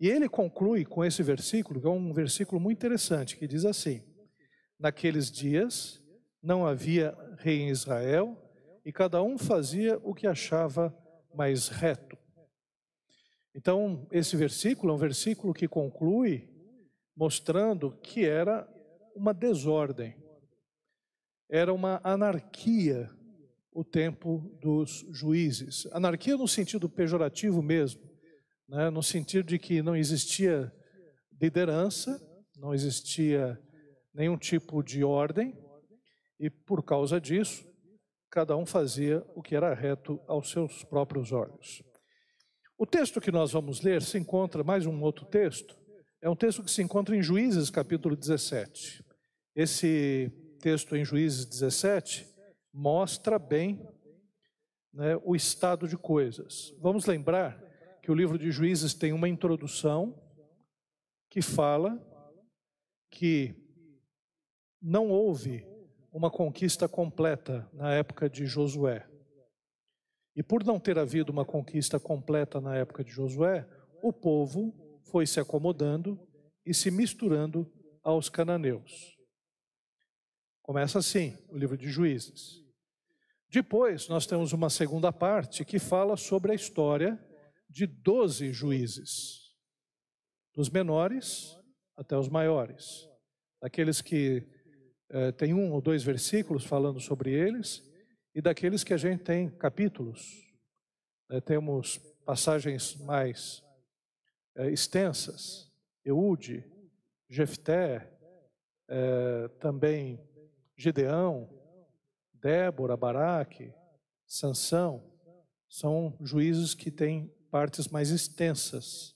E ele conclui com esse versículo, que é um versículo muito interessante, que diz assim: Naqueles dias não havia rei em Israel, e cada um fazia o que achava mais reto. Então, esse versículo é um versículo que conclui mostrando que era uma desordem, era uma anarquia o tempo dos juízes. Anarquia no sentido pejorativo mesmo, né? no sentido de que não existia liderança, não existia nenhum tipo de ordem, e por causa disso, cada um fazia o que era reto aos seus próprios olhos. O texto que nós vamos ler se encontra, mais um outro texto, é um texto que se encontra em Juízes, capítulo 17. Esse texto em Juízes 17 mostra bem né, o estado de coisas. Vamos lembrar que o livro de Juízes tem uma introdução que fala que não houve uma conquista completa na época de Josué. E por não ter havido uma conquista completa na época de Josué, o povo foi se acomodando e se misturando aos cananeus. Começa assim o livro de Juízes. Depois, nós temos uma segunda parte que fala sobre a história de doze juízes, dos menores até os maiores, daqueles que eh, tem um ou dois versículos falando sobre eles, e daqueles que a gente tem capítulos. Né, temos passagens mais é, extensas, Eude, Jefté, é, também Gideão, Débora, Baraque, Sansão, são juízes que têm partes mais extensas.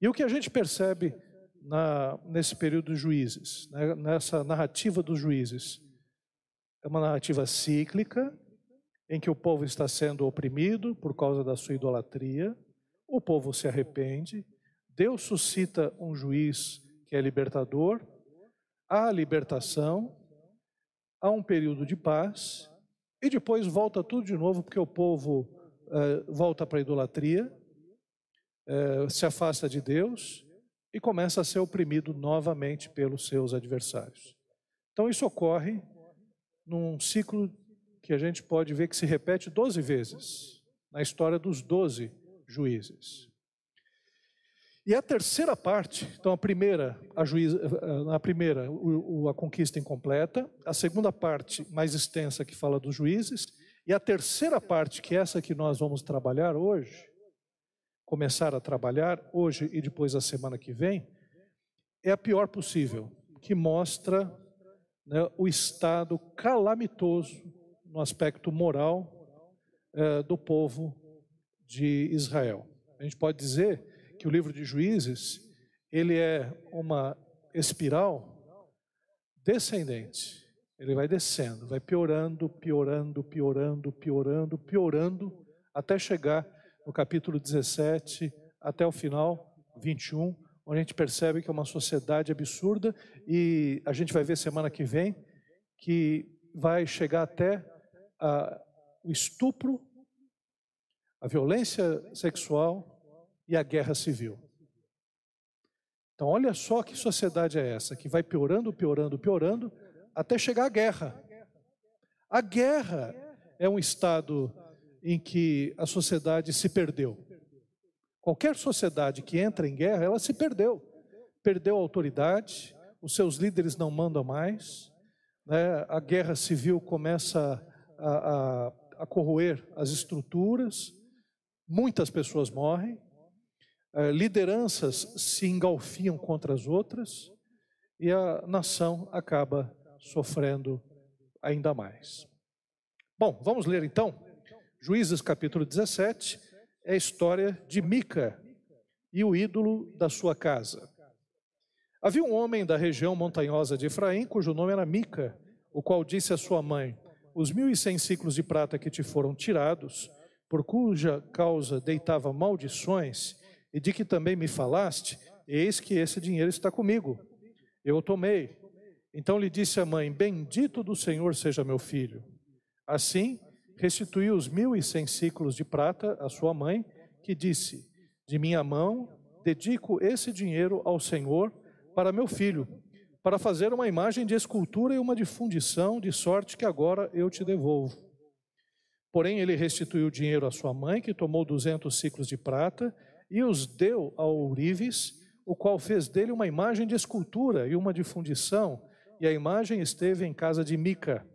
E o que a gente percebe na, nesse período dos juízes, né, nessa narrativa dos juízes, é uma narrativa cíclica, em que o povo está sendo oprimido por causa da sua idolatria, o povo se arrepende, Deus suscita um juiz que é libertador, há libertação, há um período de paz, e depois volta tudo de novo, porque o povo eh, volta para a idolatria, eh, se afasta de Deus e começa a ser oprimido novamente pelos seus adversários. Então isso ocorre num ciclo que a gente pode ver que se repete 12 vezes na história dos 12 juízes. E a terceira parte, então a primeira, a, juiz, a primeira, a conquista incompleta, a segunda parte mais extensa que fala dos juízes, e a terceira parte, que é essa que nós vamos trabalhar hoje, começar a trabalhar hoje e depois a semana que vem, é a pior possível, que mostra né, o estado calamitoso no aspecto moral é, do povo de Israel. A gente pode dizer que o livro de Juízes ele é uma espiral descendente. Ele vai descendo, vai piorando, piorando, piorando, piorando, piorando, até chegar no capítulo 17, até o final, 21, onde a gente percebe que é uma sociedade absurda e a gente vai ver semana que vem que vai chegar até a, o estupro, a violência sexual e a guerra civil. Então, olha só que sociedade é essa, que vai piorando, piorando, piorando, até chegar à guerra. A guerra é um estado em que a sociedade se perdeu. Qualquer sociedade que entra em guerra, ela se perdeu. Perdeu a autoridade, os seus líderes não mandam mais, né? a guerra civil começa a, a, a corroer as estruturas, muitas pessoas morrem, eh, lideranças se engalfiam contra as outras e a nação acaba sofrendo ainda mais. Bom, vamos ler então. Juízes capítulo 17 é a história de Mica e o ídolo da sua casa. Havia um homem da região montanhosa de Efraim, cujo nome era Mica, o qual disse à sua mãe: os mil e cem ciclos de prata que te foram tirados, por cuja causa deitava maldições, e de que também me falaste, eis que esse dinheiro está comigo. Eu o tomei. Então lhe disse a mãe: Bendito do Senhor seja meu filho. Assim, restituiu os mil e cem ciclos de prata à sua mãe, que disse: De minha mão dedico esse dinheiro ao Senhor para meu filho, para fazer uma imagem de escultura e uma de fundição, de sorte que agora eu te devolvo. Porém, ele restituiu o dinheiro à sua mãe, que tomou duzentos ciclos de prata e os deu ao ourives, o qual fez dele uma imagem de escultura e uma de fundição, e a imagem esteve em casa de Mica.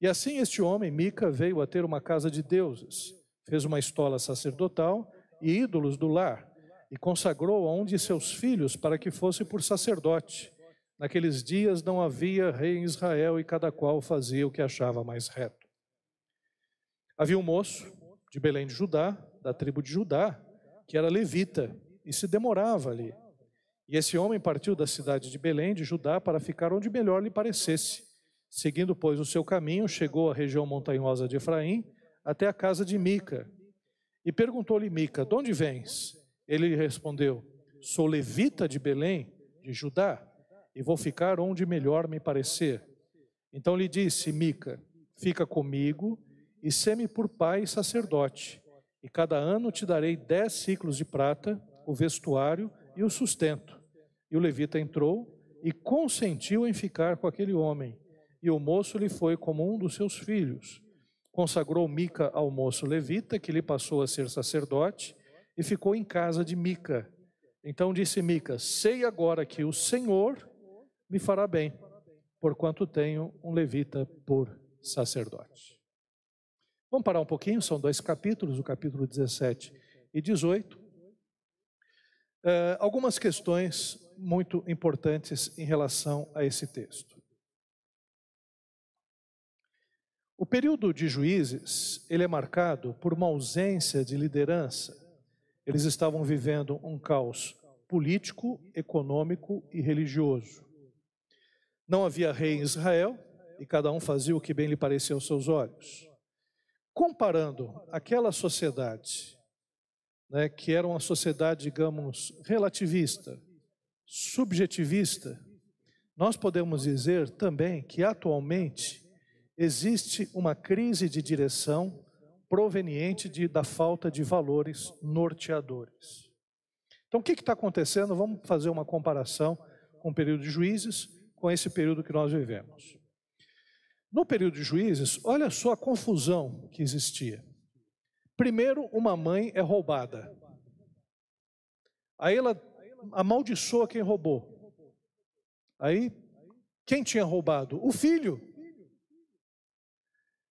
E assim este homem, Mica, veio a ter uma casa de deuses, fez uma estola sacerdotal e ídolos do lar, e consagrou a um de seus filhos para que fosse por sacerdote. Naqueles dias não havia rei em Israel e cada qual fazia o que achava mais reto. Havia um moço de Belém de Judá, da tribo de Judá, que era levita e se demorava ali. E esse homem partiu da cidade de Belém de Judá para ficar onde melhor lhe parecesse. Seguindo, pois, o seu caminho, chegou à região montanhosa de Efraim, até a casa de Mica. E perguntou-lhe Mica: De onde vens? Ele lhe respondeu: Sou levita de Belém, de Judá e vou ficar onde melhor me parecer. Então lhe disse Mica: Fica comigo e seme por pai e sacerdote, e cada ano te darei dez ciclos de prata, o vestuário e o sustento. E o levita entrou e consentiu em ficar com aquele homem, e o moço lhe foi como um dos seus filhos. Consagrou Mica ao moço levita, que lhe passou a ser sacerdote, e ficou em casa de Mica. Então disse Mica: Sei agora que o Senhor me fará bem, porquanto tenho um levita por sacerdote. Vamos parar um pouquinho, são dois capítulos, o capítulo 17 e 18. É, algumas questões muito importantes em relação a esse texto. O período de juízes, ele é marcado por uma ausência de liderança. Eles estavam vivendo um caos político, econômico e religioso. Não havia rei em Israel e cada um fazia o que bem lhe parecia aos seus olhos. Comparando aquela sociedade, né, que era uma sociedade, digamos, relativista, subjetivista, nós podemos dizer também que atualmente existe uma crise de direção proveniente de, da falta de valores norteadores. Então, o que está acontecendo? Vamos fazer uma comparação com o período de juízes com esse período que nós vivemos. No período de juízes, olha só a confusão que existia. Primeiro, uma mãe é roubada. Aí ela amaldiçoa quem roubou. Aí, quem tinha roubado? O filho.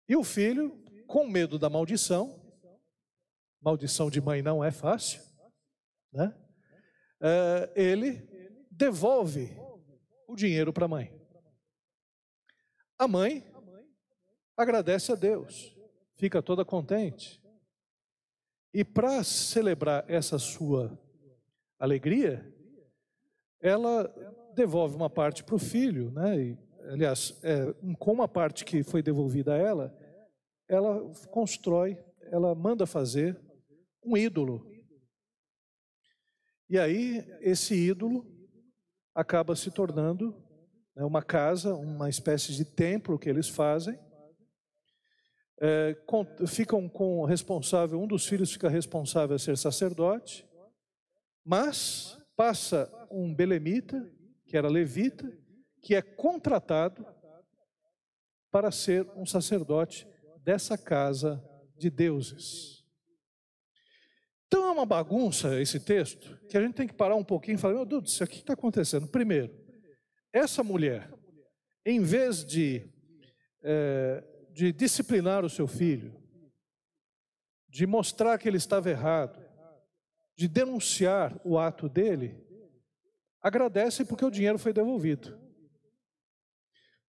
E o filho, com medo da maldição, maldição de mãe não é fácil, né? É, ele devolve o dinheiro para a mãe. A mãe agradece a Deus, fica toda contente. E para celebrar essa sua alegria, ela devolve uma parte para o filho, né? E, aliás, é, com uma parte que foi devolvida a ela, ela constrói, ela manda fazer um ídolo. E aí, esse ídolo acaba se tornando né, uma casa, uma espécie de templo que eles fazem. É, com, ficam com o responsável, um dos filhos fica responsável a ser sacerdote, mas passa um belemita, que era levita, que é contratado para ser um sacerdote dessa casa de deuses. Então é uma bagunça esse texto, que a gente tem que parar um pouquinho e falar: meu Deus, isso aqui está acontecendo. Primeiro, essa mulher, em vez de, é, de disciplinar o seu filho, de mostrar que ele estava errado, de denunciar o ato dele, agradece porque o dinheiro foi devolvido.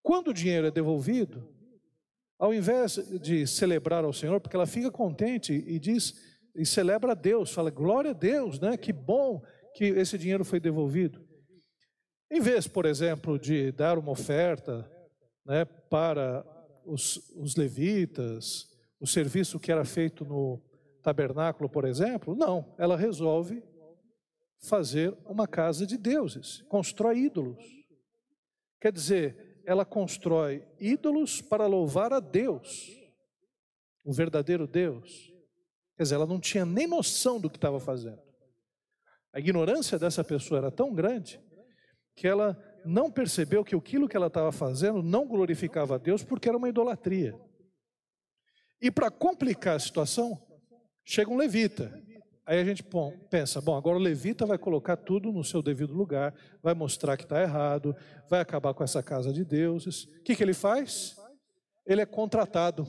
Quando o dinheiro é devolvido, ao invés de celebrar ao Senhor, porque ela fica contente e diz e celebra a Deus, fala glória a Deus, né? Que bom que esse dinheiro foi devolvido. Em vez, por exemplo, de dar uma oferta né, para os, os levitas, o serviço que era feito no tabernáculo, por exemplo, não, ela resolve fazer uma casa de deuses, constrói ídolos. Quer dizer, ela constrói ídolos para louvar a Deus, o verdadeiro Deus. Quer dizer, ela não tinha nem noção do que estava fazendo. A ignorância dessa pessoa era tão grande que ela não percebeu que aquilo que ela estava fazendo não glorificava a Deus porque era uma idolatria. E para complicar a situação, chega um levita. Aí a gente pensa, bom, agora o levita vai colocar tudo no seu devido lugar, vai mostrar que está errado, vai acabar com essa casa de deuses. O que, que ele faz? Ele é contratado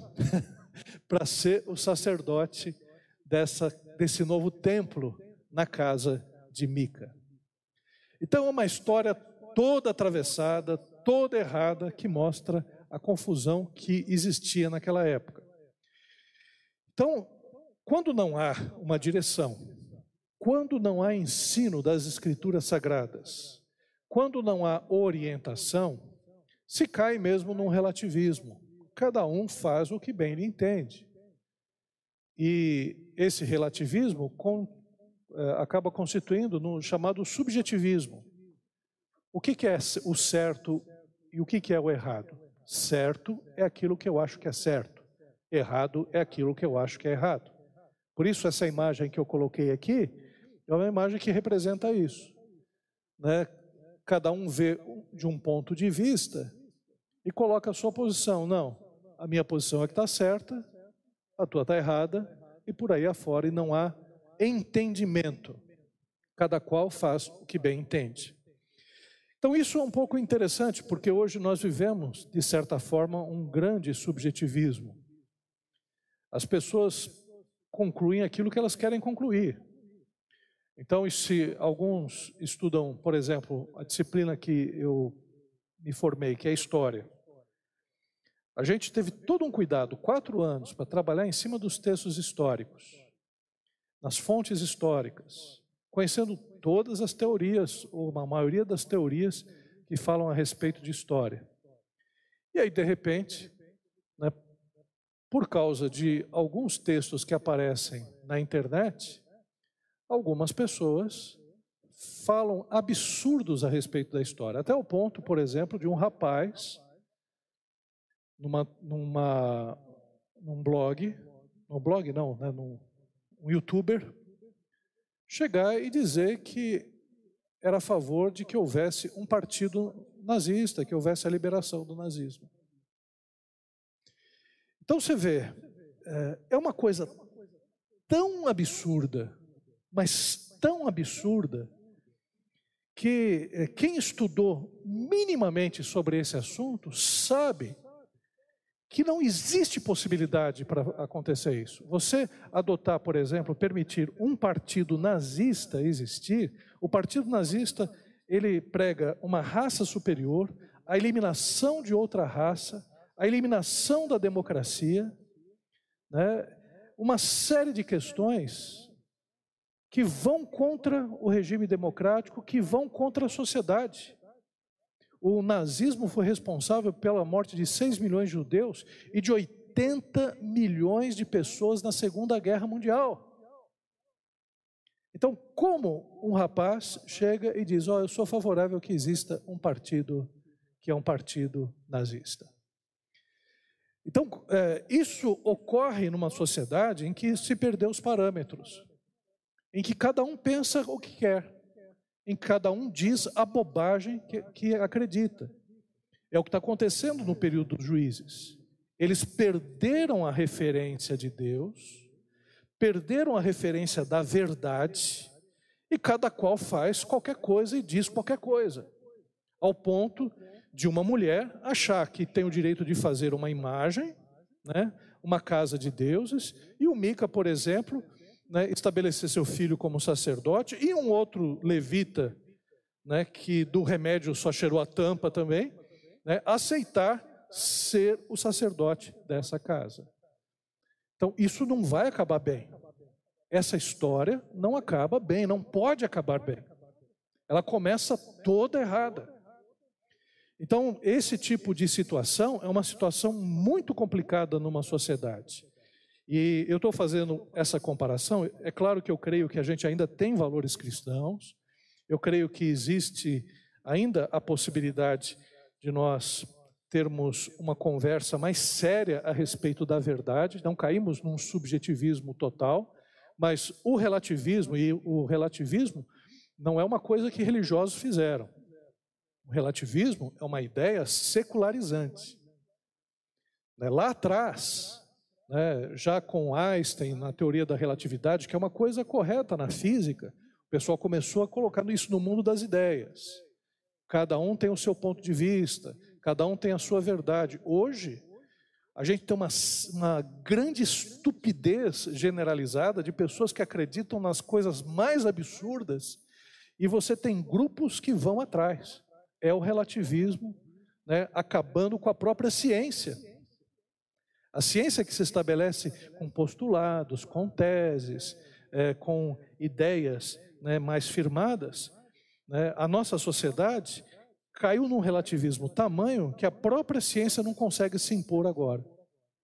para ser o sacerdote dessa, desse novo templo na casa de Mica. Então é uma história toda atravessada, toda errada, que mostra a confusão que existia naquela época. Então, quando não há uma direção, quando não há ensino das Escrituras Sagradas, quando não há orientação, se cai mesmo num relativismo. Cada um faz o que bem lhe entende. E esse relativismo com, é, acaba constituindo no chamado subjetivismo. O que, que é o certo e o que, que é o errado? Certo é aquilo que eu acho que é certo, errado é aquilo que eu acho que é errado. Por isso, essa imagem que eu coloquei aqui é uma imagem que representa isso. Né? Cada um vê de um ponto de vista e coloca a sua posição. Não, a minha posição é que está certa, a tua está errada, e por aí afora, e não há entendimento. Cada qual faz o que bem entende. Então, isso é um pouco interessante, porque hoje nós vivemos, de certa forma, um grande subjetivismo. As pessoas concluem aquilo que elas querem concluir. Então, se alguns estudam, por exemplo, a disciplina que eu me formei, que é a história, a gente teve todo um cuidado, quatro anos, para trabalhar em cima dos textos históricos, nas fontes históricas, conhecendo todas as teorias, ou uma maioria das teorias que falam a respeito de história. E aí, de repente, por causa de alguns textos que aparecem na internet, algumas pessoas falam absurdos a respeito da história. Até o ponto, por exemplo, de um rapaz, numa, numa, num blog, num blog não, né, num, um youtuber, chegar e dizer que era a favor de que houvesse um partido nazista, que houvesse a liberação do nazismo. Então você vê, é, é uma coisa tão absurda, mas tão absurda, que é, quem estudou minimamente sobre esse assunto sabe que não existe possibilidade para acontecer isso. Você adotar, por exemplo, permitir um partido nazista existir, o partido nazista, ele prega uma raça superior, a eliminação de outra raça, a eliminação da democracia, né? uma série de questões que vão contra o regime democrático, que vão contra a sociedade. O nazismo foi responsável pela morte de 6 milhões de judeus e de 80 milhões de pessoas na Segunda Guerra Mundial. Então, como um rapaz chega e diz: Ó, oh, eu sou favorável que exista um partido que é um partido nazista? Então, é, isso ocorre numa sociedade em que se perdeu os parâmetros, em que cada um pensa o que quer em que cada um diz a bobagem que, que acredita. É o que está acontecendo no período dos juízes. Eles perderam a referência de Deus, perderam a referência da verdade, e cada qual faz qualquer coisa e diz qualquer coisa, ao ponto de uma mulher achar que tem o direito de fazer uma imagem, né, uma casa de deuses, e o Mica, por exemplo, né, estabelecer seu filho como sacerdote, e um outro levita, né, que do remédio só cheirou a tampa também, né, aceitar ser o sacerdote dessa casa. Então, isso não vai acabar bem. Essa história não acaba bem, não pode acabar bem. Ela começa toda errada. Então, esse tipo de situação é uma situação muito complicada numa sociedade. E eu estou fazendo essa comparação. É claro que eu creio que a gente ainda tem valores cristãos. Eu creio que existe ainda a possibilidade de nós termos uma conversa mais séria a respeito da verdade. Não caímos num subjetivismo total, mas o relativismo e o relativismo não é uma coisa que religiosos fizeram. O relativismo é uma ideia secularizante. Né, lá atrás, né, já com Einstein na teoria da relatividade, que é uma coisa correta na física, o pessoal começou a colocar isso no mundo das ideias. Cada um tem o seu ponto de vista, cada um tem a sua verdade. Hoje, a gente tem uma, uma grande estupidez generalizada de pessoas que acreditam nas coisas mais absurdas e você tem grupos que vão atrás. É o relativismo né, acabando com a própria ciência. A ciência que se estabelece com postulados, com teses, é, com ideias né, mais firmadas, né, a nossa sociedade caiu num relativismo tamanho que a própria ciência não consegue se impor agora.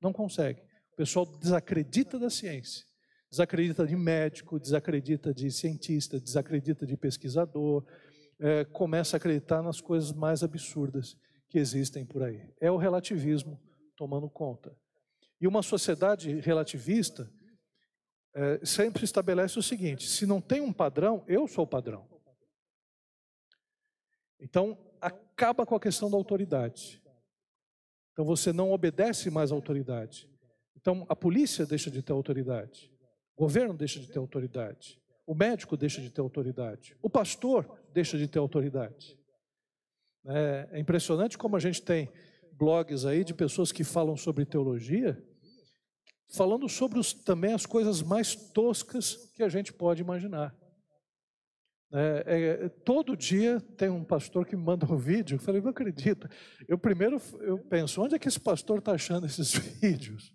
Não consegue. O pessoal desacredita da ciência, desacredita de médico, desacredita de cientista, desacredita de pesquisador, é, começa a acreditar nas coisas mais absurdas que existem por aí. É o relativismo tomando conta. E uma sociedade relativista é, sempre estabelece o seguinte: se não tem um padrão, eu sou o padrão. Então, acaba com a questão da autoridade. Então, você não obedece mais à autoridade. Então, a polícia deixa de ter autoridade. O governo deixa de ter autoridade. O médico deixa de ter autoridade. O pastor deixa de ter autoridade. É, é impressionante como a gente tem blogs aí de pessoas que falam sobre teologia, falando sobre os, também as coisas mais toscas que a gente pode imaginar. É, é, todo dia tem um pastor que me manda um vídeo. Eu falei, não acredito. Eu primeiro eu penso, onde é que esse pastor está achando esses vídeos?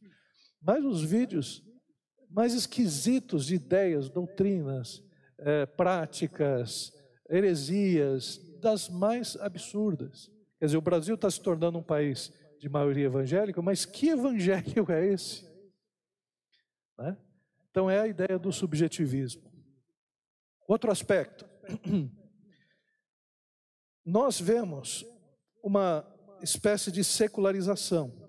Mas os vídeos mais esquisitos de ideias, doutrinas, é, práticas, heresias, das mais absurdas. Quer dizer, o Brasil está se tornando um país de maioria evangélica, mas que evangelho é esse? Né? Então é a ideia do subjetivismo. Outro aspecto. Nós vemos uma espécie de secularização.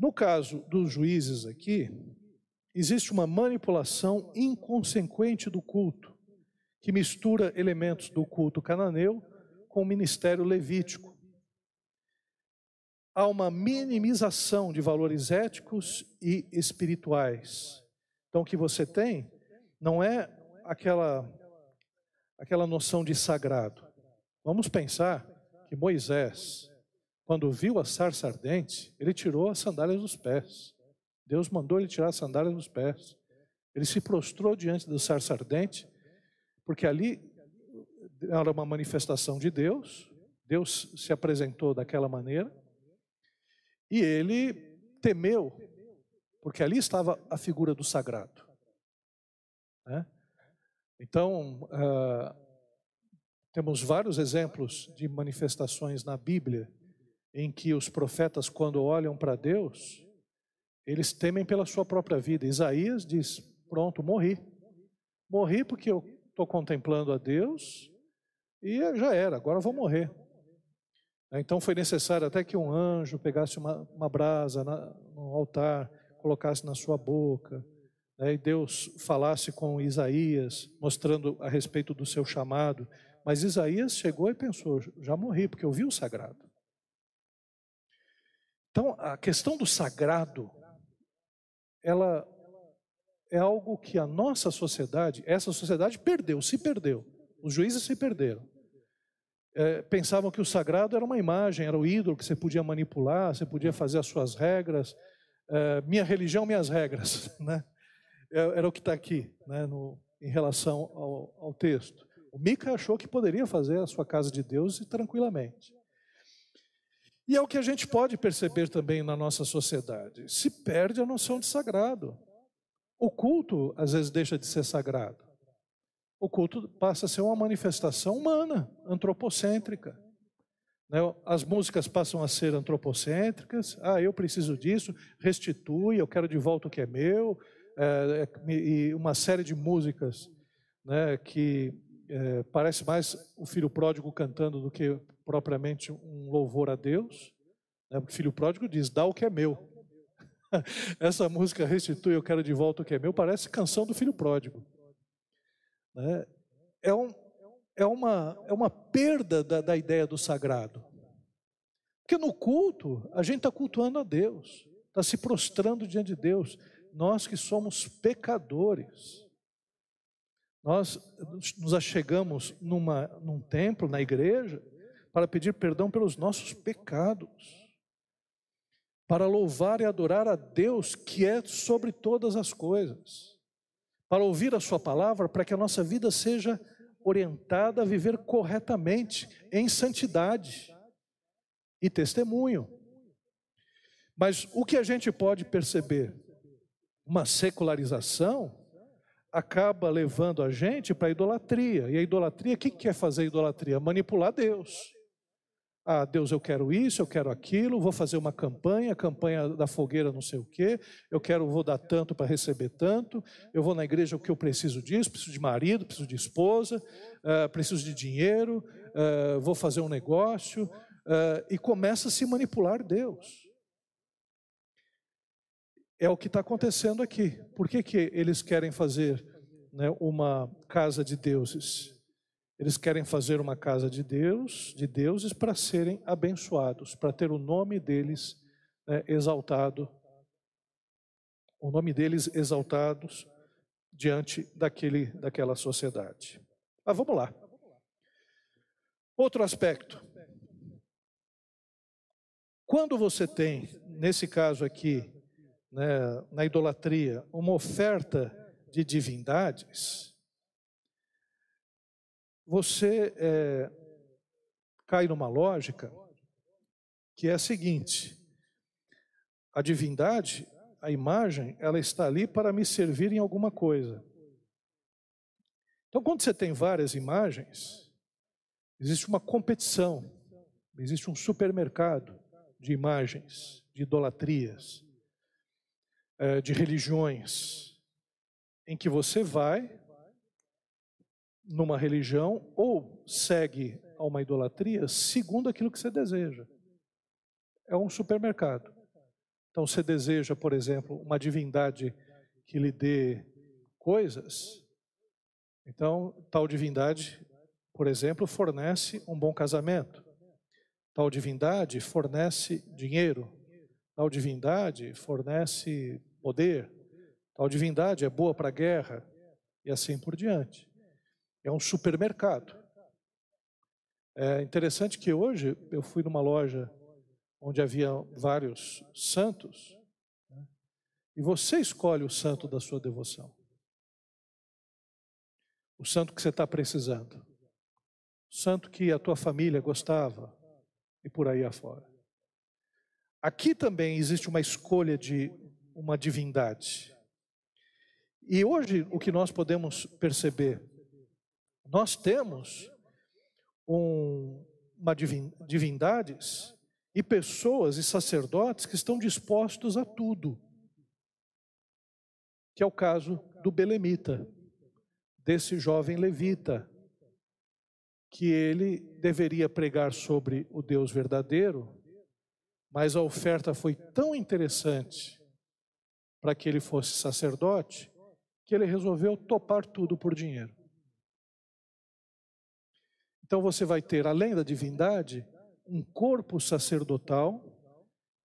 No caso dos juízes aqui, existe uma manipulação inconsequente do culto, que mistura elementos do culto cananeu com o ministério levítico. Há uma minimização de valores éticos e espirituais. Então, o que você tem não é aquela, aquela noção de sagrado. Vamos pensar que Moisés, quando viu a sarça ardente, ele tirou as sandálias dos pés. Deus mandou ele tirar as sandálias dos pés. Ele se prostrou diante da sarça ardente, porque ali era uma manifestação de Deus, Deus se apresentou daquela maneira, e ele temeu, porque ali estava a figura do sagrado. Né? Então, uh, temos vários exemplos de manifestações na Bíblia em que os profetas, quando olham para Deus, eles temem pela sua própria vida. Isaías diz: Pronto, morri. Morri porque eu estou contemplando a Deus e já era, agora vou morrer. Então foi necessário até que um anjo pegasse uma, uma brasa na, no altar, colocasse na sua boca, né, e Deus falasse com Isaías, mostrando a respeito do seu chamado. Mas Isaías chegou e pensou: já morri, porque eu vi o sagrado. Então, a questão do sagrado, ela é algo que a nossa sociedade, essa sociedade perdeu, se perdeu. Os juízes se perderam. É, pensavam que o sagrado era uma imagem, era o ídolo que você podia manipular, você podia fazer as suas regras. É, minha religião, minhas regras. Né? É, era o que está aqui, né, no, em relação ao, ao texto. O Mica achou que poderia fazer a sua casa de Deus tranquilamente. E é o que a gente pode perceber também na nossa sociedade. Se perde a noção de sagrado. O culto, às vezes, deixa de ser sagrado. O culto passa a ser uma manifestação humana, antropocêntrica. Né, as músicas passam a ser antropocêntricas. Ah, eu preciso disso, restitui, eu quero de volta o que é meu é, é e uma série de músicas né, que é, parece mais o filho pródigo cantando do que propriamente um louvor a Deus. Né, o filho pródigo diz: dá o que é meu. Essa música restitui, eu quero de volta o que é meu, parece canção do filho pródigo. né, é, um, é, uma, é uma perda da, da ideia do sagrado. Porque no culto, a gente está cultuando a Deus, está se prostrando diante de Deus. Nós que somos pecadores. Nós nos achegamos numa, num templo, na igreja, para pedir perdão pelos nossos pecados, para louvar e adorar a Deus que é sobre todas as coisas, para ouvir a Sua palavra, para que a nossa vida seja orientada a viver corretamente, em santidade e testemunho. Mas o que a gente pode perceber? Uma secularização acaba levando a gente para a idolatria. E a idolatria, o que quer fazer a idolatria? Manipular Deus. Ah, Deus, eu quero isso, eu quero aquilo, vou fazer uma campanha, campanha da fogueira não sei o quê, eu quero, vou dar tanto para receber tanto, eu vou na igreja o que eu preciso disso, preciso de marido, preciso de esposa, uh, preciso de dinheiro, uh, vou fazer um negócio, uh, e começa a se manipular Deus. É o que está acontecendo aqui. Por que, que eles querem fazer né, uma casa de deuses? Eles querem fazer uma casa de Deus, de deuses, para serem abençoados, para ter o nome deles né, exaltado, o nome deles exaltados diante daquele, daquela sociedade. Mas vamos lá. Outro aspecto. Quando você tem, nesse caso aqui, né, na idolatria, uma oferta de divindades, você é, cai numa lógica que é a seguinte: a divindade, a imagem, ela está ali para me servir em alguma coisa. Então, quando você tem várias imagens, existe uma competição, existe um supermercado de imagens, de idolatrias. Eh, de religiões, em que você vai numa religião ou segue a uma idolatria segundo aquilo que você deseja. É um supermercado. Então você deseja, por exemplo, uma divindade que lhe dê coisas. Então, tal divindade, por exemplo, fornece um bom casamento. Tal divindade fornece dinheiro. Tal divindade fornece poder, tal divindade é boa para a guerra, e assim por diante. É um supermercado. É interessante que hoje eu fui numa loja onde havia vários santos, né? e você escolhe o santo da sua devoção. O santo que você está precisando. O santo que a tua família gostava, e por aí afora. Aqui também existe uma escolha de uma divindade. E hoje o que nós podemos perceber, nós temos um, uma divin, divindades e pessoas e sacerdotes que estão dispostos a tudo. Que é o caso do belemita, desse jovem levita, que ele deveria pregar sobre o Deus verdadeiro, mas a oferta foi tão interessante para que ele fosse sacerdote, que ele resolveu topar tudo por dinheiro. Então você vai ter, além da divindade, um corpo sacerdotal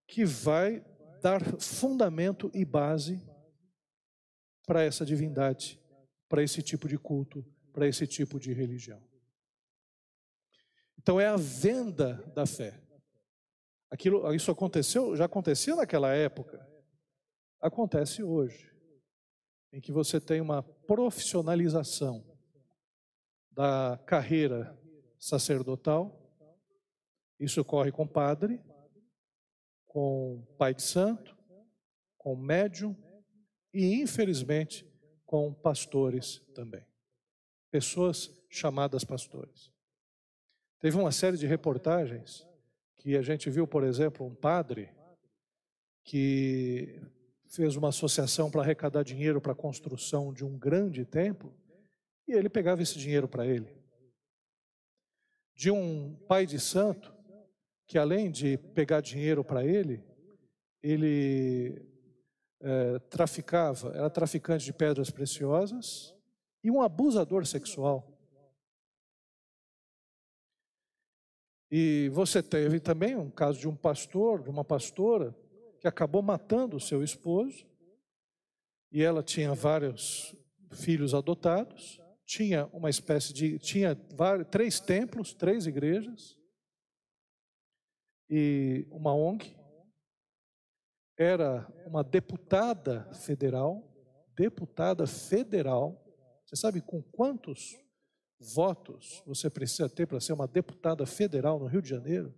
que vai dar fundamento e base para essa divindade, para esse tipo de culto, para esse tipo de religião. Então é a venda da fé. Aquilo, isso aconteceu, já aconteceu naquela época acontece hoje, em que você tem uma profissionalização da carreira sacerdotal. Isso ocorre com padre, com pai de santo, com médium e, infelizmente, com pastores também. Pessoas chamadas pastores. Teve uma série de reportagens que a gente viu, por exemplo, um padre que fez uma associação para arrecadar dinheiro para a construção de um grande templo, e ele pegava esse dinheiro para ele. De um pai de santo, que além de pegar dinheiro para ele, ele é, traficava, era traficante de pedras preciosas e um abusador sexual. E você teve também um caso de um pastor, de uma pastora, que acabou matando o seu esposo, e ela tinha vários filhos adotados, tinha uma espécie de. tinha vários, três templos, três igrejas, e uma ONG, era uma deputada federal, deputada federal. Você sabe com quantos votos você precisa ter para ser uma deputada federal no Rio de Janeiro?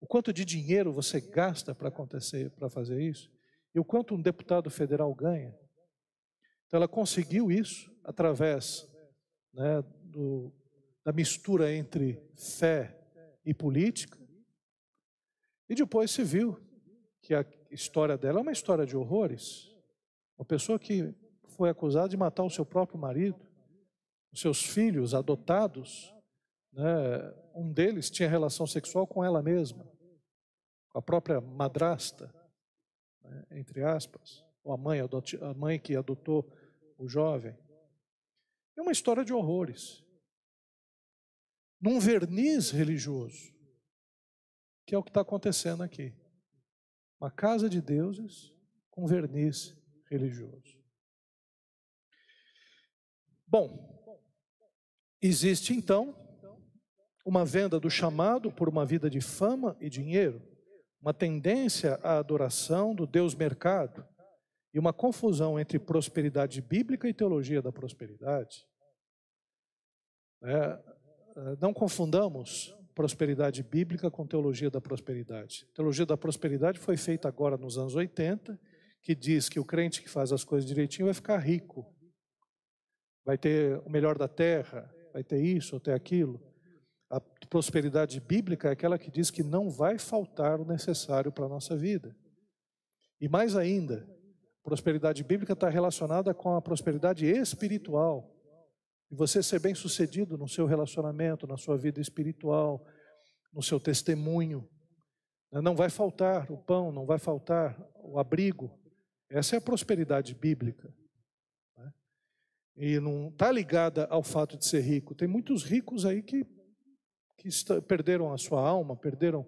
O quanto de dinheiro você gasta para acontecer, para fazer isso? E o quanto um deputado federal ganha? Então ela conseguiu isso através né, do, da mistura entre fé e política. E depois se viu que a história dela é uma história de horrores. Uma pessoa que foi acusada de matar o seu próprio marido, os seus filhos adotados, né, um deles tinha relação sexual com ela mesma, com a própria madrasta, né, entre aspas, ou a mãe, a mãe que adotou o jovem. É uma história de horrores. Num verniz religioso, que é o que está acontecendo aqui. Uma casa de deuses com verniz religioso. Bom, existe então uma venda do chamado por uma vida de fama e dinheiro, uma tendência à adoração do Deus mercado e uma confusão entre prosperidade bíblica e teologia da prosperidade. É, não confundamos prosperidade bíblica com teologia da prosperidade. teologia da prosperidade foi feita agora nos anos 80, que diz que o crente que faz as coisas direitinho vai ficar rico, vai ter o melhor da terra, vai ter isso ou ter aquilo. A prosperidade bíblica é aquela que diz que não vai faltar o necessário para a nossa vida. E mais ainda, prosperidade bíblica está relacionada com a prosperidade espiritual e você ser bem sucedido no seu relacionamento, na sua vida espiritual, no seu testemunho. Né? Não vai faltar o pão, não vai faltar o abrigo. Essa é a prosperidade bíblica. Né? E não está ligada ao fato de ser rico. Tem muitos ricos aí que, que perderam a sua alma, perderam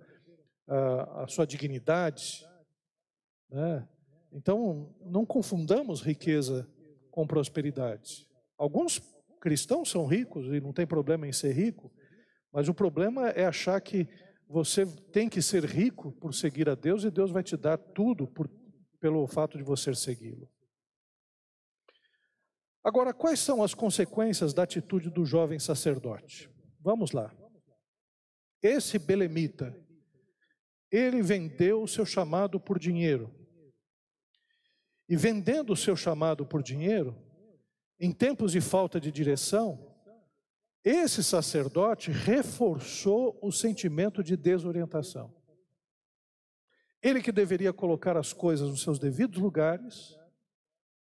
a, a sua dignidade. Né? Então, não confundamos riqueza com prosperidade. Alguns cristãos são ricos e não tem problema em ser rico, mas o problema é achar que você tem que ser rico por seguir a Deus e Deus vai te dar tudo por, pelo fato de você segui-lo. Agora, quais são as consequências da atitude do jovem sacerdote? Vamos lá. Esse belemita, ele vendeu o seu chamado por dinheiro. E vendendo o seu chamado por dinheiro, em tempos de falta de direção, esse sacerdote reforçou o sentimento de desorientação. Ele que deveria colocar as coisas nos seus devidos lugares,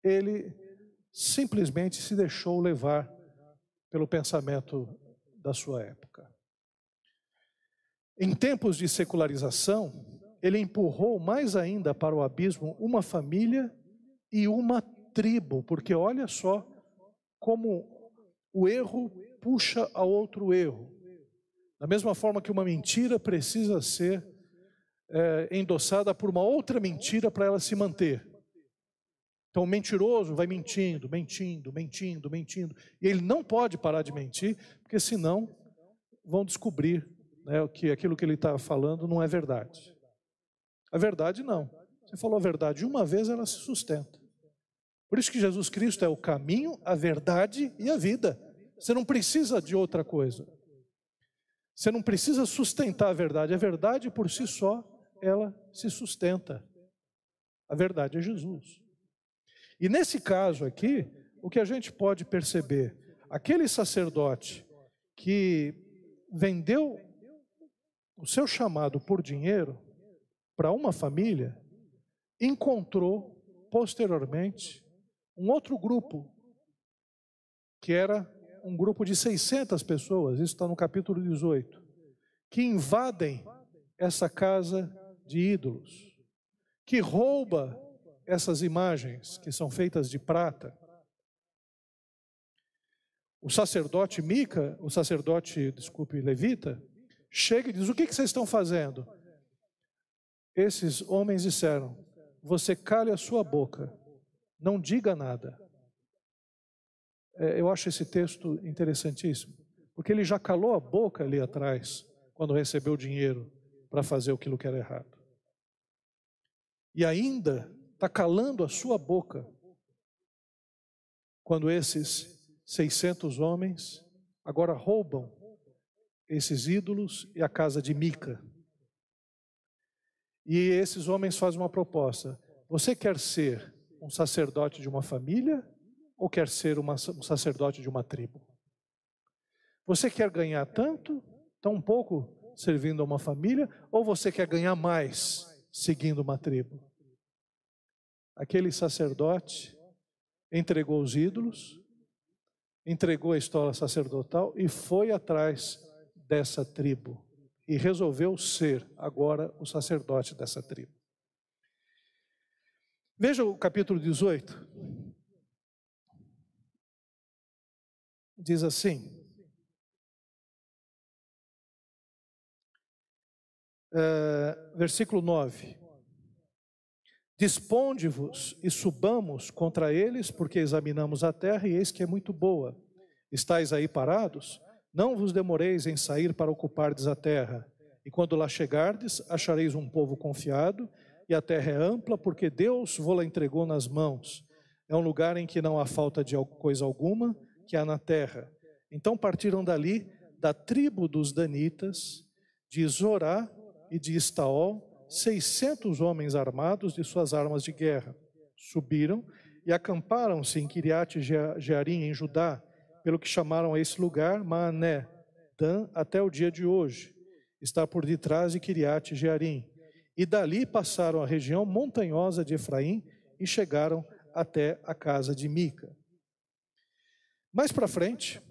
ele simplesmente se deixou levar pelo pensamento da sua época. Em tempos de secularização, ele empurrou mais ainda para o abismo uma família e uma tribo, porque olha só como o erro puxa a outro erro. Da mesma forma que uma mentira precisa ser é, endossada por uma outra mentira para ela se manter. Então, o mentiroso vai mentindo, mentindo, mentindo, mentindo. E ele não pode parar de mentir, porque senão vão descobrir né, que aquilo que ele está falando não é verdade. A verdade não. Você falou a verdade uma vez, ela se sustenta. Por isso que Jesus Cristo é o caminho, a verdade e a vida. Você não precisa de outra coisa. Você não precisa sustentar a verdade. A verdade por si só, ela se sustenta. A verdade é Jesus. E nesse caso aqui, o que a gente pode perceber, aquele sacerdote que vendeu o seu chamado por dinheiro para uma família, encontrou posteriormente um outro grupo, que era um grupo de 600 pessoas, isso está no capítulo 18, que invadem essa casa de ídolos, que rouba essas imagens que são feitas de prata, o sacerdote Mica, o sacerdote, desculpe, levita, chega e diz: O que, que vocês estão fazendo? Esses homens disseram: Você cale a sua boca, não diga nada. É, eu acho esse texto interessantíssimo, porque ele já calou a boca ali atrás, quando recebeu dinheiro para fazer aquilo que era errado. E ainda está calando a sua boca quando esses 600 homens agora roubam esses ídolos e a casa de Mica. E esses homens fazem uma proposta: você quer ser um sacerdote de uma família ou quer ser uma, um sacerdote de uma tribo? Você quer ganhar tanto, tão pouco servindo a uma família, ou você quer ganhar mais seguindo uma tribo? Aquele sacerdote entregou os ídolos, entregou a estola sacerdotal e foi atrás dessa tribo e resolveu ser agora o sacerdote dessa tribo. Veja o capítulo 18. Diz assim: uh, versículo 9: Disponde-vos e subamos contra eles, porque examinamos a terra e eis que é muito boa. Estais aí parados? Não vos demoreis em sair para ocupardes a terra. E quando lá chegardes, achareis um povo confiado, e a terra é ampla, porque Deus vos-la entregou nas mãos. É um lugar em que não há falta de coisa alguma que há na terra. Então partiram dali, da tribo dos Danitas, de Zorá e de Estaol, 600 homens armados de suas armas de guerra. Subiram e acamparam-se em Kiriat Jearim, em Judá, pelo que chamaram a esse lugar Maané, Dan, até o dia de hoje. Está por detrás de Kiriat Jearim. E dali passaram a região montanhosa de Efraim e chegaram até a casa de Mica. Mais para frente,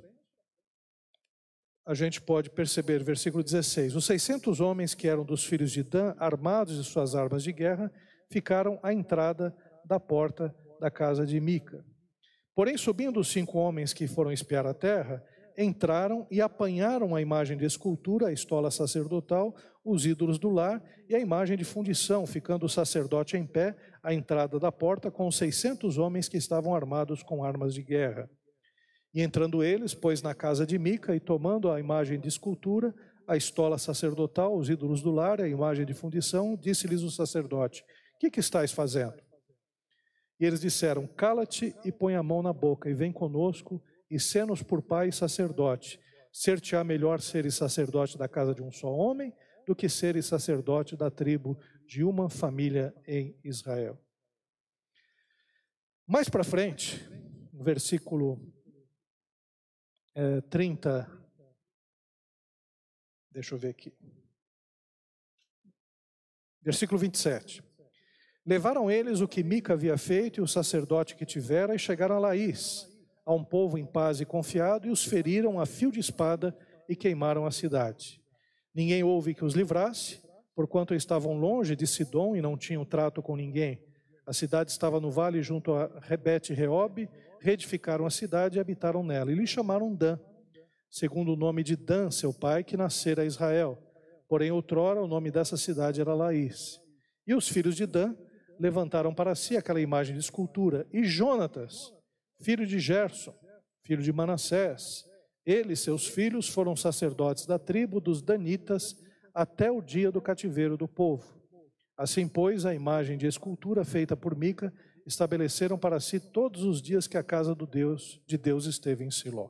a gente pode perceber, versículo 16: Os 600 homens que eram dos filhos de Dan, armados de suas armas de guerra, ficaram à entrada da porta da casa de Mica. Porém, subindo os cinco homens que foram espiar a terra, entraram e apanharam a imagem de escultura, a estola sacerdotal, os ídolos do lar e a imagem de fundição, ficando o sacerdote em pé à entrada da porta com os 600 homens que estavam armados com armas de guerra. E entrando eles, pois na casa de Mica, e tomando a imagem de escultura, a estola sacerdotal, os ídolos do lar, a imagem de fundição, disse-lhes o sacerdote: Que que estáis fazendo? E eles disseram: Cala-te e põe a mão na boca, e vem conosco, e sê-nos por pai e sacerdote. Ser-te-á melhor seres sacerdote da casa de um só homem, do que seres sacerdote da tribo de uma família em Israel. Mais para frente, no versículo é, 30. Deixa eu ver aqui. Versículo 27. Levaram eles o que Mica havia feito e o sacerdote que tivera e chegaram a Laís, a um povo em paz e confiado, e os feriram a fio de espada e queimaram a cidade. Ninguém houve que os livrasse, porquanto estavam longe de Sidom e não tinham trato com ninguém. A cidade estava no vale junto a Rebete Reobe, reedificaram a cidade e habitaram nela. E lhe chamaram Dan, segundo o nome de Dan, seu pai, que nascera Israel. Porém, outrora, o nome dessa cidade era Laís. E os filhos de Dan levantaram para si aquela imagem de escultura. E Jonatas, filho de Gerson, filho de Manassés, ele e seus filhos foram sacerdotes da tribo dos Danitas até o dia do cativeiro do povo. Assim, pois, a imagem de escultura feita por Mica estabeleceram para si todos os dias que a casa do Deus, de Deus esteve em Siló.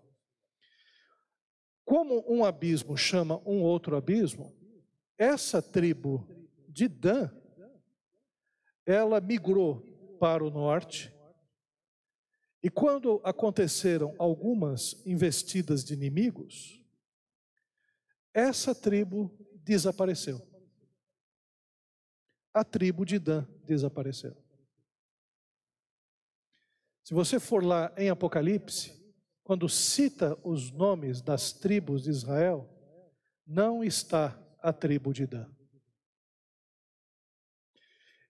Como um abismo chama um outro abismo, essa tribo de Dan, ela migrou para o norte, e quando aconteceram algumas investidas de inimigos, essa tribo desapareceu. A tribo de Dan desapareceu. Se você for lá em Apocalipse, quando cita os nomes das tribos de Israel, não está a tribo de Dan.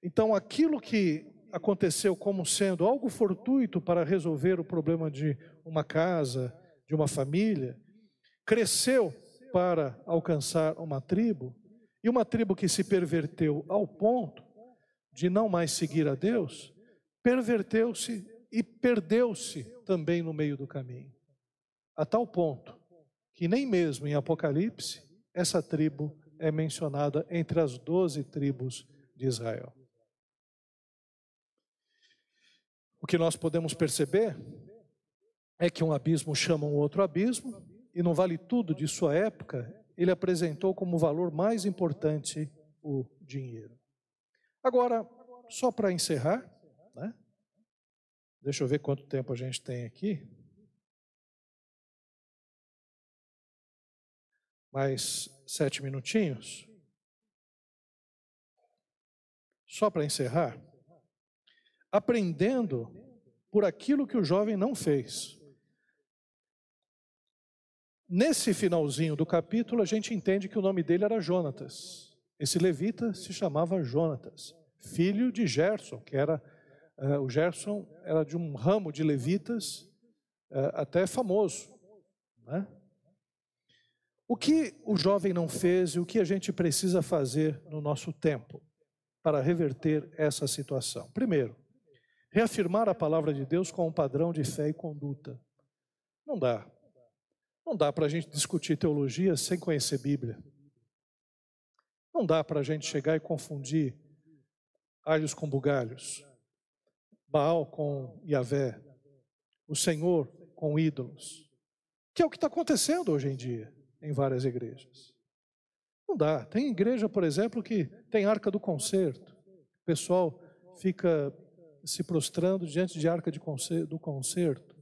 Então, aquilo que aconteceu como sendo algo fortuito para resolver o problema de uma casa, de uma família, cresceu para alcançar uma tribo, e uma tribo que se perverteu ao ponto de não mais seguir a Deus, perverteu-se e perdeu-se também no meio do caminho. A tal ponto que nem mesmo em Apocalipse essa tribo é mencionada entre as doze tribos de Israel. O que nós podemos perceber é que um abismo chama um outro abismo, e no Vale Tudo de sua época, ele apresentou como valor mais importante o dinheiro. Agora, só para encerrar, né? deixa eu ver quanto tempo a gente tem aqui. Mais sete minutinhos. Só para encerrar aprendendo por aquilo que o jovem não fez. Nesse finalzinho do capítulo, a gente entende que o nome dele era Jonatas. Esse levita se chamava Jonatas, filho de Gerson, que era uh, o Gerson era de um ramo de levitas uh, até famoso. Né? O que o jovem não fez e o que a gente precisa fazer no nosso tempo para reverter essa situação? Primeiro, reafirmar a palavra de Deus com um padrão de fé e conduta. Não dá. Não dá para a gente discutir teologia sem conhecer Bíblia. Não dá para a gente chegar e confundir alhos com bugalhos, Baal com Yahvé, o Senhor com ídolos, que é o que está acontecendo hoje em dia em várias igrejas. Não dá. Tem igreja, por exemplo, que tem arca do concerto. O pessoal fica se prostrando diante de arca de do concerto.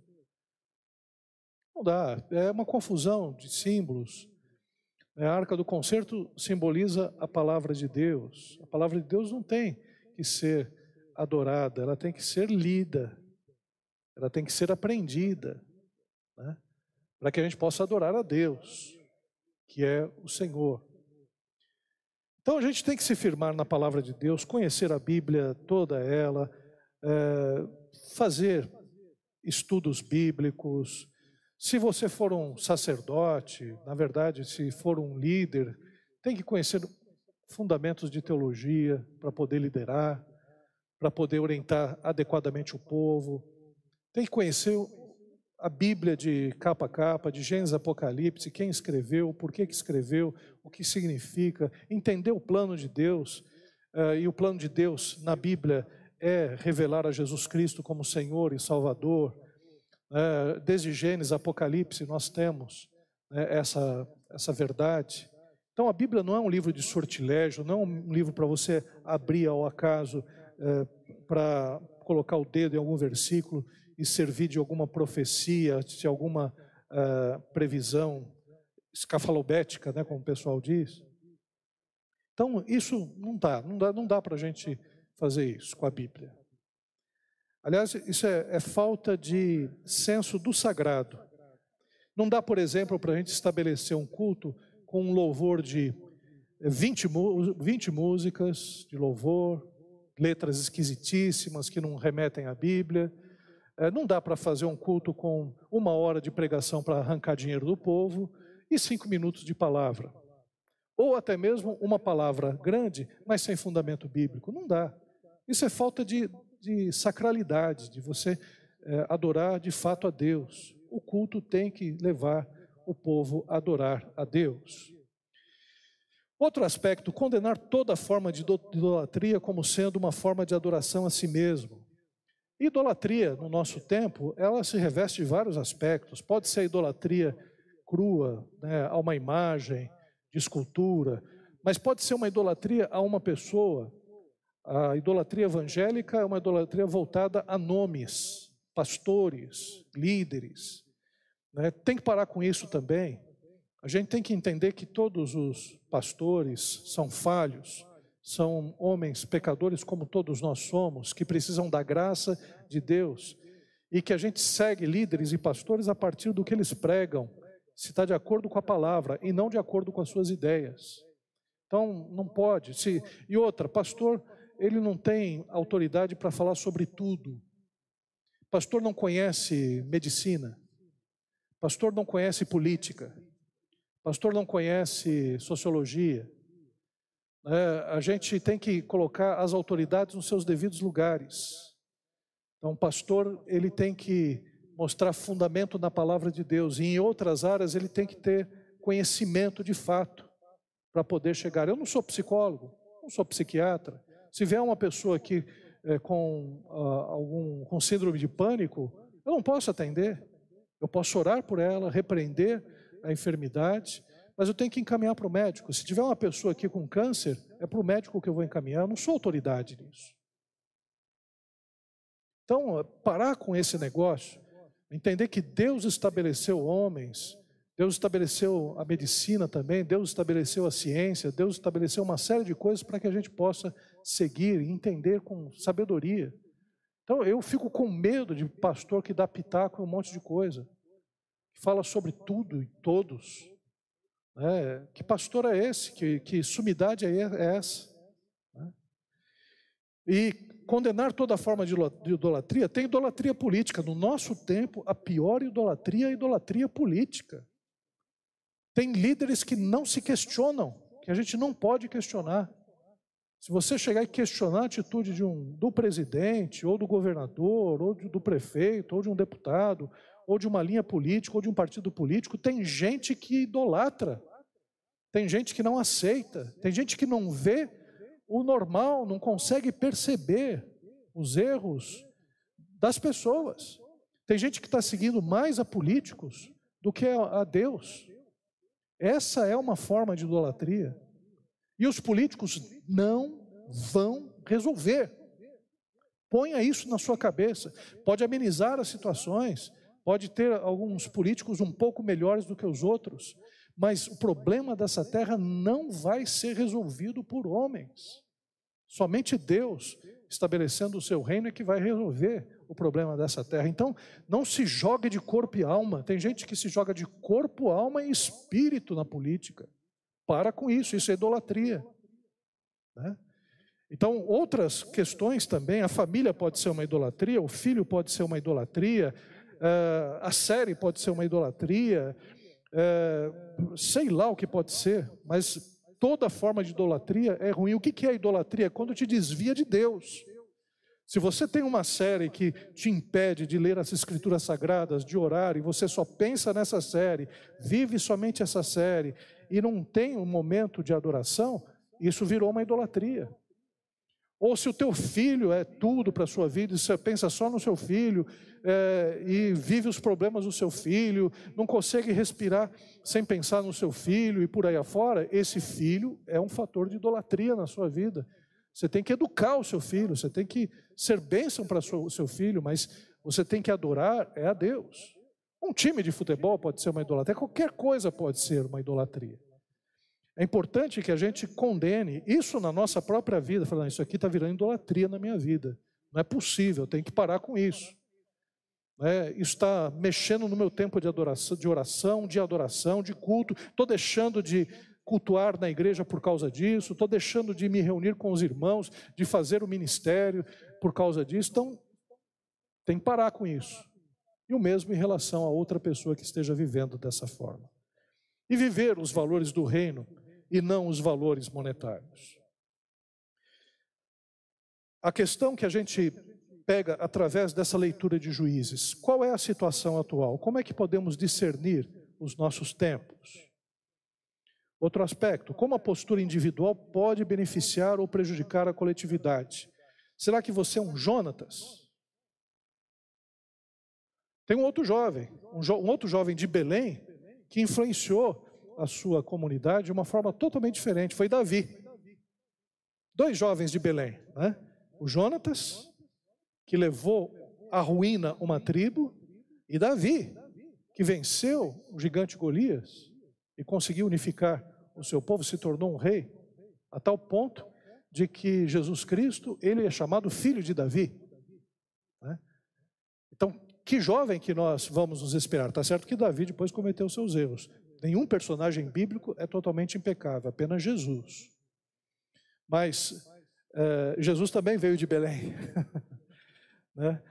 Não dá, é uma confusão de símbolos. A arca do concerto simboliza a palavra de Deus. A palavra de Deus não tem que ser adorada, ela tem que ser lida, ela tem que ser aprendida, né? para que a gente possa adorar a Deus, que é o Senhor. Então a gente tem que se firmar na palavra de Deus, conhecer a Bíblia toda ela, é, fazer estudos bíblicos. Se você for um sacerdote, na verdade, se for um líder, tem que conhecer fundamentos de teologia para poder liderar, para poder orientar adequadamente o povo. Tem que conhecer a Bíblia de capa a capa, de Gênesis Apocalipse, quem escreveu, por que, que escreveu, o que significa, entender o plano de Deus. Uh, e o plano de Deus na Bíblia é revelar a Jesus Cristo como Senhor e Salvador. É, desde Gênesis, Apocalipse, nós temos né, essa, essa verdade. Então, a Bíblia não é um livro de sortilégio, não é um livro para você abrir ao acaso, é, para colocar o dedo em algum versículo e servir de alguma profecia, de alguma é, previsão escafalobética, né, como o pessoal diz. Então, isso não dá, não dá, não dá para a gente fazer isso com a Bíblia. Aliás, isso é, é falta de senso do sagrado. Não dá, por exemplo, para a gente estabelecer um culto com um louvor de 20, 20 músicas de louvor, letras esquisitíssimas que não remetem à Bíblia. É, não dá para fazer um culto com uma hora de pregação para arrancar dinheiro do povo e cinco minutos de palavra. Ou até mesmo uma palavra grande, mas sem fundamento bíblico. Não dá. Isso é falta de, de sacralidade, de você é, adorar de fato a Deus. O culto tem que levar o povo a adorar a Deus. Outro aspecto, condenar toda forma de idolatria como sendo uma forma de adoração a si mesmo. Idolatria, no nosso tempo, ela se reveste de vários aspectos. Pode ser a idolatria crua, né, a uma imagem de escultura, mas pode ser uma idolatria a uma pessoa, a idolatria evangélica é uma idolatria voltada a nomes, pastores, líderes. Né? Tem que parar com isso também. A gente tem que entender que todos os pastores são falhos, são homens pecadores como todos nós somos, que precisam da graça de Deus e que a gente segue líderes e pastores a partir do que eles pregam, se está de acordo com a palavra e não de acordo com as suas ideias. Então, não pode. Se... E outra, pastor ele não tem autoridade para falar sobre tudo. Pastor não conhece medicina. Pastor não conhece política. Pastor não conhece sociologia. É, a gente tem que colocar as autoridades nos seus devidos lugares. Então, o pastor ele tem que mostrar fundamento na palavra de Deus e em outras áreas ele tem que ter conhecimento de fato para poder chegar. Eu não sou psicólogo, não sou psiquiatra. Se vier uma pessoa aqui é, com uh, algum com síndrome de pânico, eu não posso atender. Eu posso orar por ela, repreender a enfermidade, mas eu tenho que encaminhar para o médico. Se tiver uma pessoa aqui com câncer, é para o médico que eu vou encaminhar, eu não sou autoridade nisso. Então, parar com esse negócio, entender que Deus estabeleceu homens, Deus estabeleceu a medicina também, Deus estabeleceu a ciência, Deus estabeleceu uma série de coisas para que a gente possa seguir e entender com sabedoria. Então, eu fico com medo de pastor que dá pitaco em um monte de coisa, que fala sobre tudo e todos. É, que pastor é esse? Que, que sumidade é, é essa? Né? E condenar toda forma de idolatria, tem idolatria política. No nosso tempo, a pior idolatria é a idolatria política. Tem líderes que não se questionam, que a gente não pode questionar. Se você chegar e questionar a atitude de um, do presidente, ou do governador, ou do prefeito, ou de um deputado, ou de uma linha política, ou de um partido político, tem gente que idolatra, tem gente que não aceita, tem gente que não vê o normal, não consegue perceber os erros das pessoas. Tem gente que está seguindo mais a políticos do que a Deus. Essa é uma forma de idolatria. E os políticos não vão resolver. Ponha isso na sua cabeça. Pode amenizar as situações, pode ter alguns políticos um pouco melhores do que os outros, mas o problema dessa terra não vai ser resolvido por homens. Somente Deus, estabelecendo o seu reino, é que vai resolver o problema dessa terra. Então, não se jogue de corpo e alma. Tem gente que se joga de corpo, alma e espírito na política. Para com isso, isso é idolatria. Né? Então, outras questões também, a família pode ser uma idolatria, o filho pode ser uma idolatria, uh, a série pode ser uma idolatria, uh, sei lá o que pode ser, mas toda forma de idolatria é ruim. O que é idolatria? Quando te desvia de Deus. Se você tem uma série que te impede de ler as escrituras sagradas, de orar, e você só pensa nessa série, vive somente essa série, e não tem um momento de adoração, isso virou uma idolatria. Ou se o teu filho é tudo para a sua vida, e você pensa só no seu filho, é, e vive os problemas do seu filho, não consegue respirar sem pensar no seu filho e por aí afora, esse filho é um fator de idolatria na sua vida. Você tem que educar o seu filho, você tem que ser bênção para o seu filho, mas você tem que adorar é a Deus. Um time de futebol pode ser uma idolatria, qualquer coisa pode ser uma idolatria. É importante que a gente condene isso na nossa própria vida, falando, isso aqui está virando idolatria na minha vida. Não é possível, tenho que parar com isso. É, isso está mexendo no meu tempo de adoração, de oração, de adoração, de culto. Estou deixando de cultuar na igreja por causa disso. Estou deixando de me reunir com os irmãos, de fazer o ministério por causa disso. Então, tem que parar com isso. E o mesmo em relação a outra pessoa que esteja vivendo dessa forma. E viver os valores do reino e não os valores monetários. A questão que a gente pega através dessa leitura de juízes. Qual é a situação atual? Como é que podemos discernir os nossos tempos? Outro aspecto, como a postura individual pode beneficiar ou prejudicar a coletividade? Será que você é um Jonatas? Tem um outro jovem, um, jo um outro jovem de Belém, que influenciou a sua comunidade de uma forma totalmente diferente. Foi Davi. Dois jovens de Belém, né? o Jonatas que levou à ruína uma tribo, e Davi, que venceu o gigante Golias e conseguiu unificar o seu povo, se tornou um rei, a tal ponto de que Jesus Cristo, ele é chamado filho de Davi. Né? Então, que jovem que nós vamos nos esperar? Está certo que Davi depois cometeu seus erros. Nenhum personagem bíblico é totalmente impecável, apenas Jesus. Mas eh, Jesus também veio de Belém. Né?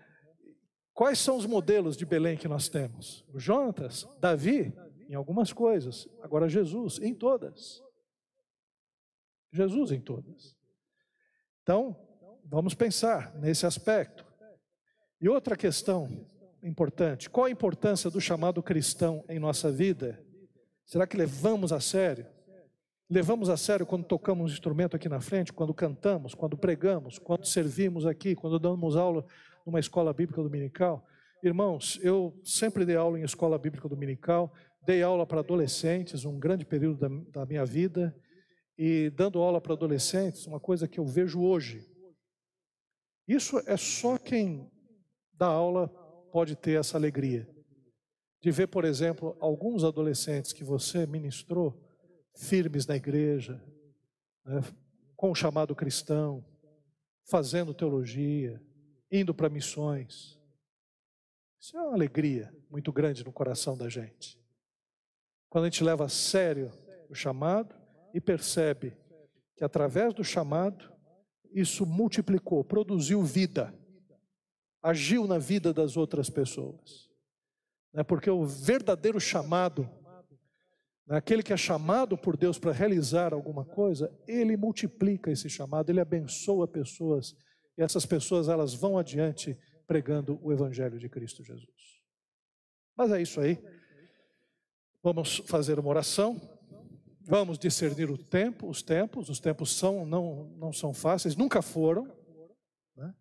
Quais são os modelos de Belém que nós temos? O Jonatas, Davi, em algumas coisas, agora Jesus, em todas. Jesus em todas. Então, vamos pensar nesse aspecto. E outra questão importante: qual a importância do chamado cristão em nossa vida? Será que levamos a sério? Levamos a sério quando tocamos um instrumento aqui na frente, quando cantamos, quando pregamos, quando servimos aqui, quando damos aula numa escola bíblica dominical? Irmãos, eu sempre dei aula em escola bíblica dominical, dei aula para adolescentes, um grande período da, da minha vida, e dando aula para adolescentes, uma coisa que eu vejo hoje. Isso é só quem dá aula pode ter essa alegria. De ver, por exemplo, alguns adolescentes que você ministrou firmes na igreja, né, com o chamado cristão, fazendo teologia, indo para missões. Isso é uma alegria muito grande no coração da gente. Quando a gente leva a sério o chamado e percebe que através do chamado, isso multiplicou, produziu vida agiu na vida das outras pessoas. Né? Porque o verdadeiro chamado, né? aquele que é chamado por Deus para realizar alguma coisa, ele multiplica esse chamado, ele abençoa pessoas, e essas pessoas elas vão adiante pregando o Evangelho de Cristo Jesus. Mas é isso aí. Vamos fazer uma oração. Vamos discernir o tempo, os tempos. Os tempos são não não são fáceis, nunca foram. Né?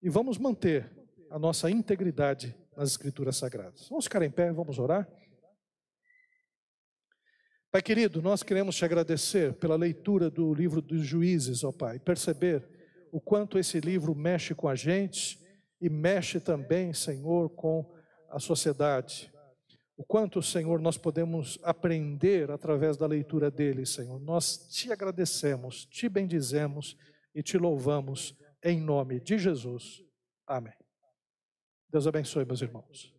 E vamos manter a nossa integridade nas Escrituras Sagradas. Vamos ficar em pé, vamos orar. Pai querido, nós queremos te agradecer pela leitura do livro dos juízes, ó Pai, perceber o quanto esse livro mexe com a gente e mexe também, Senhor, com a sociedade. O quanto, Senhor, nós podemos aprender através da leitura dele, Senhor. Nós te agradecemos, te bendizemos e te louvamos em nome de Jesus. Amém. Deus abençoe, meus irmãos.